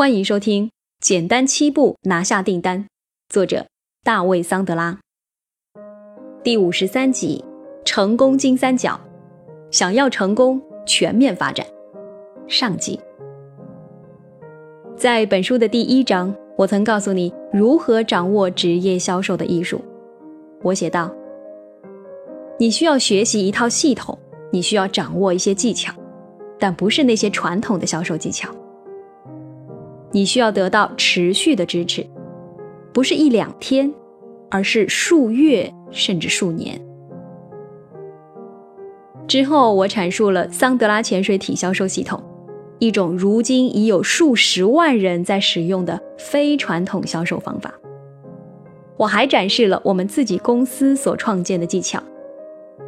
欢迎收听《简单七步拿下订单》，作者大卫·桑德拉。第五十三集：成功金三角。想要成功，全面发展。上集。在本书的第一章，我曾告诉你如何掌握职业销售的艺术。我写道：你需要学习一套系统，你需要掌握一些技巧，但不是那些传统的销售技巧。你需要得到持续的支持，不是一两天，而是数月甚至数年。之后，我阐述了桑德拉潜水艇销售系统，一种如今已有数十万人在使用的非传统销售方法。我还展示了我们自己公司所创建的技巧，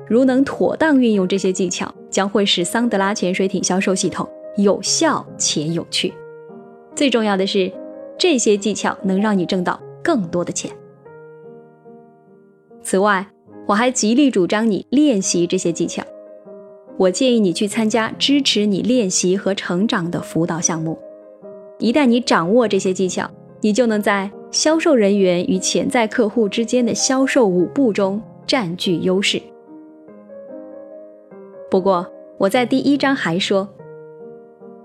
如能妥当运用这些技巧，将会使桑德拉潜水艇销售系统有效且有趣。最重要的是，这些技巧能让你挣到更多的钱。此外，我还极力主张你练习这些技巧。我建议你去参加支持你练习和成长的辅导项目。一旦你掌握这些技巧，你就能在销售人员与潜在客户之间的销售舞步中占据优势。不过，我在第一章还说。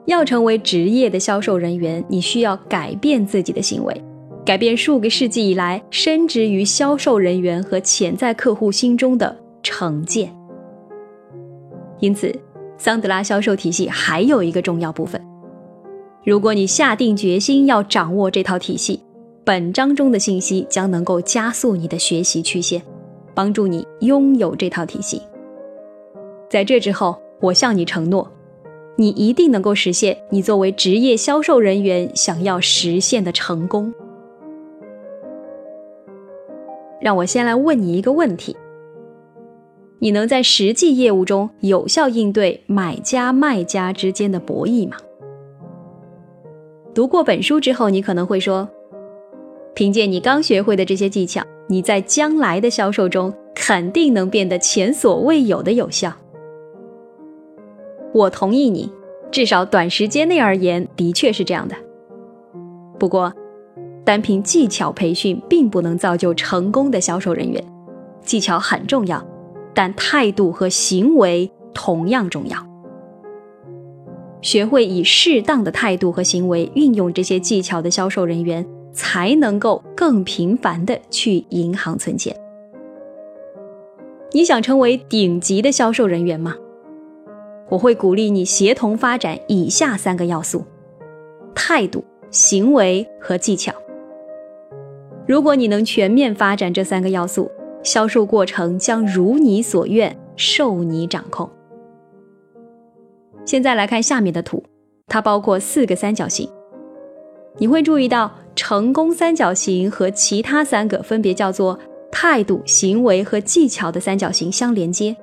要成为职业的销售人员，你需要改变自己的行为，改变数个世纪以来深植于销售人员和潜在客户心中的成见。因此，桑德拉销售体系还有一个重要部分。如果你下定决心要掌握这套体系，本章中的信息将能够加速你的学习曲线，帮助你拥有这套体系。在这之后，我向你承诺。你一定能够实现你作为职业销售人员想要实现的成功。让我先来问你一个问题：你能在实际业务中有效应对买家卖家之间的博弈吗？读过本书之后，你可能会说，凭借你刚学会的这些技巧，你在将来的销售中肯定能变得前所未有的有效。我同意你，至少短时间内而言，的确是这样的。不过，单凭技巧培训并不能造就成功的销售人员。技巧很重要，但态度和行为同样重要。学会以适当的态度和行为运用这些技巧的销售人员，才能够更频繁的去银行存钱。你想成为顶级的销售人员吗？我会鼓励你协同发展以下三个要素：态度、行为和技巧。如果你能全面发展这三个要素，销售过程将如你所愿，受你掌控。现在来看下面的图，它包括四个三角形。你会注意到，成功三角形和其他三个分别叫做态度、行为和技巧的三角形相连接。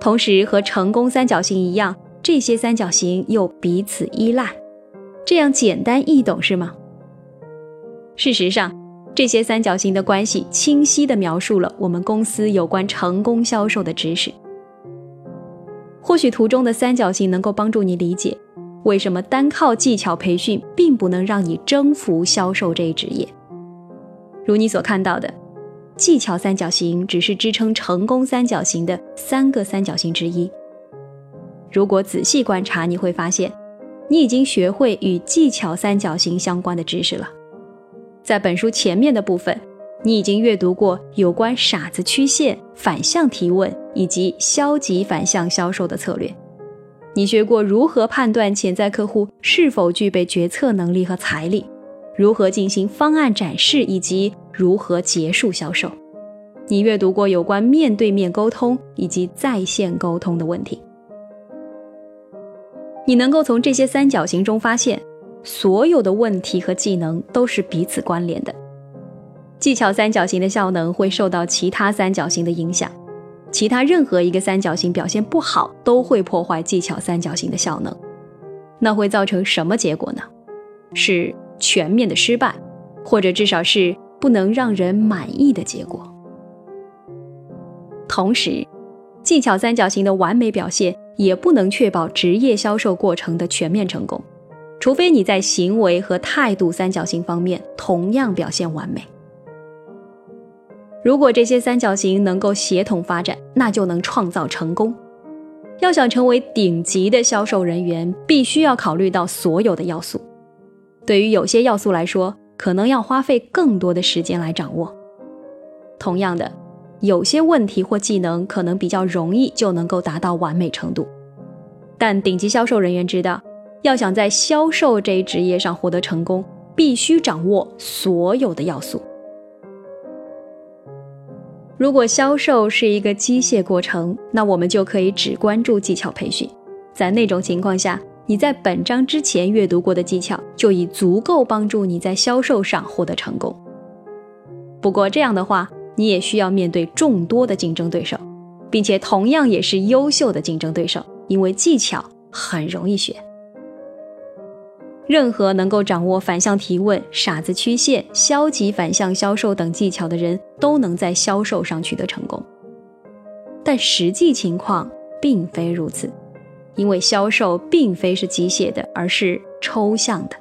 同时，和成功三角形一样，这些三角形又彼此依赖，这样简单易懂是吗？事实上，这些三角形的关系清晰地描述了我们公司有关成功销售的知识。或许图中的三角形能够帮助你理解，为什么单靠技巧培训并不能让你征服销售这一职业。如你所看到的。技巧三角形只是支撑成功三角形的三个三角形之一。如果仔细观察，你会发现，你已经学会与技巧三角形相关的知识了。在本书前面的部分，你已经阅读过有关傻子曲线、反向提问以及消极反向销售的策略。你学过如何判断潜在客户是否具备决策能力和财力。如何进行方案展示以及如何结束销售？你阅读过有关面对面沟通以及在线沟通的问题？你能够从这些三角形中发现，所有的问题和技能都是彼此关联的。技巧三角形的效能会受到其他三角形的影响，其他任何一个三角形表现不好都会破坏技巧三角形的效能。那会造成什么结果呢？是。全面的失败，或者至少是不能让人满意的结果。同时，技巧三角形的完美表现也不能确保职业销售过程的全面成功。除非你在行为和态度三角形方面同样表现完美。如果这些三角形能够协同发展，那就能创造成功。要想成为顶级的销售人员，必须要考虑到所有的要素。对于有些要素来说，可能要花费更多的时间来掌握。同样的，有些问题或技能可能比较容易就能够达到完美程度。但顶级销售人员知道，要想在销售这一职业上获得成功，必须掌握所有的要素。如果销售是一个机械过程，那我们就可以只关注技巧培训。在那种情况下，你在本章之前阅读过的技巧就已足够帮助你在销售上获得成功。不过这样的话，你也需要面对众多的竞争对手，并且同样也是优秀的竞争对手，因为技巧很容易学。任何能够掌握反向提问、傻子曲线、消极反向销售等技巧的人，都能在销售上取得成功。但实际情况并非如此。因为销售并非是机械的，而是抽象的。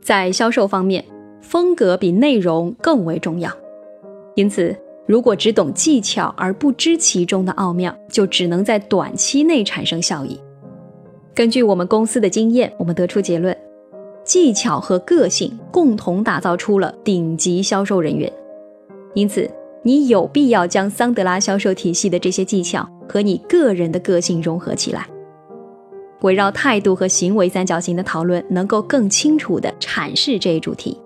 在销售方面，风格比内容更为重要。因此，如果只懂技巧而不知其中的奥妙，就只能在短期内产生效益。根据我们公司的经验，我们得出结论：技巧和个性共同打造出了顶级销售人员。因此，你有必要将桑德拉销售体系的这些技巧和你个人的个性融合起来，围绕态度和行为三角形的讨论，能够更清楚地阐释这一主题。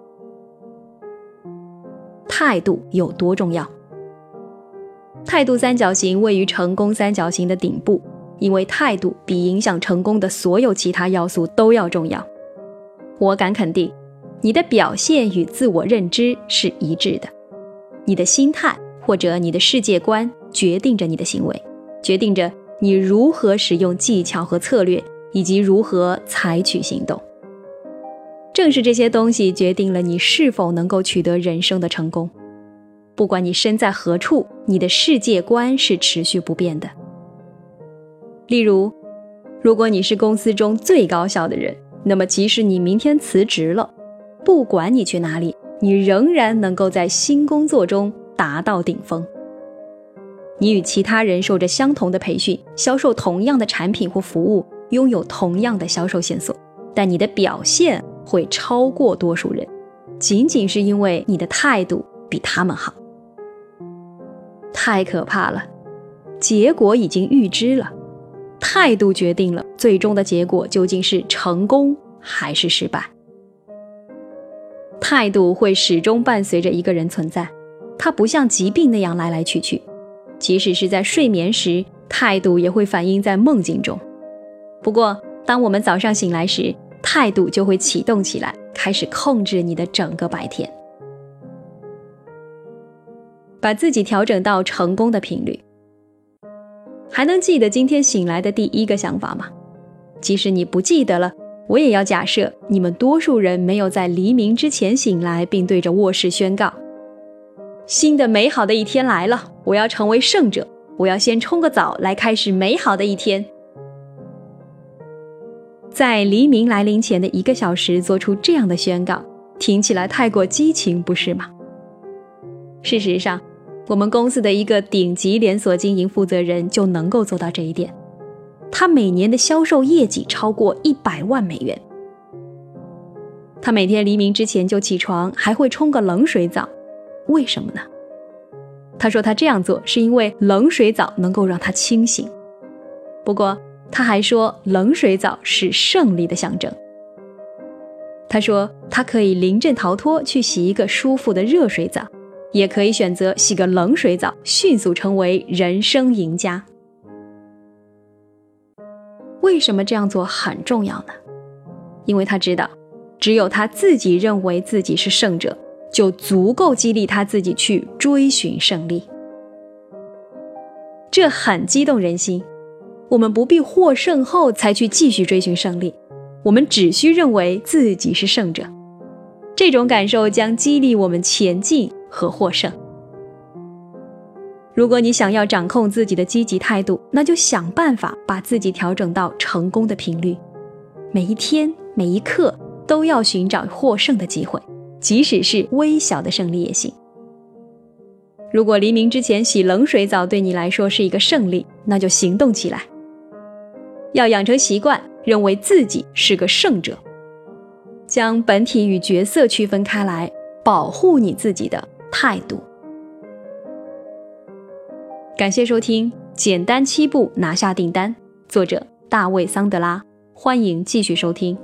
态度有多重要？态度三角形位于成功三角形的顶部，因为态度比影响成功的所有其他要素都要重要。我敢肯定，你的表现与自我认知是一致的。你的心态或者你的世界观决定着你的行为，决定着你如何使用技巧和策略，以及如何采取行动。正是这些东西决定了你是否能够取得人生的成功。不管你身在何处，你的世界观是持续不变的。例如，如果你是公司中最高效的人，那么即使你明天辞职了，不管你去哪里。你仍然能够在新工作中达到顶峰。你与其他人受着相同的培训，销售同样的产品或服务，拥有同样的销售线索，但你的表现会超过多数人，仅仅是因为你的态度比他们好。太可怕了，结果已经预知了，态度决定了最终的结果究竟是成功还是失败。态度会始终伴随着一个人存在，它不像疾病那样来来去去。即使是在睡眠时，态度也会反映在梦境中。不过，当我们早上醒来时，态度就会启动起来，开始控制你的整个白天。把自己调整到成功的频率。还能记得今天醒来的第一个想法吗？即使你不记得了。我也要假设，你们多数人没有在黎明之前醒来，并对着卧室宣告：“新的美好的一天来了，我要成为胜者，我要先冲个澡来开始美好的一天。”在黎明来临前的一个小时做出这样的宣告，听起来太过激情，不是吗？事实上，我们公司的一个顶级连锁经营负责人就能够做到这一点。他每年的销售业绩超过一百万美元。他每天黎明之前就起床，还会冲个冷水澡。为什么呢？他说他这样做是因为冷水澡能够让他清醒。不过他还说冷水澡是胜利的象征。他说他可以临阵逃脱去洗一个舒服的热水澡，也可以选择洗个冷水澡，迅速成为人生赢家。为什么这样做很重要呢？因为他知道，只有他自己认为自己是胜者，就足够激励他自己去追寻胜利。这很激动人心。我们不必获胜后才去继续追寻胜利，我们只需认为自己是胜者。这种感受将激励我们前进和获胜。如果你想要掌控自己的积极态度，那就想办法把自己调整到成功的频率，每一天每一刻都要寻找获胜的机会，即使是微小的胜利也行。如果黎明之前洗冷水澡对你来说是一个胜利，那就行动起来。要养成习惯，认为自己是个胜者，将本体与角色区分开来，保护你自己的态度。感谢收听《简单七步拿下订单》，作者大卫·桑德拉。欢迎继续收听。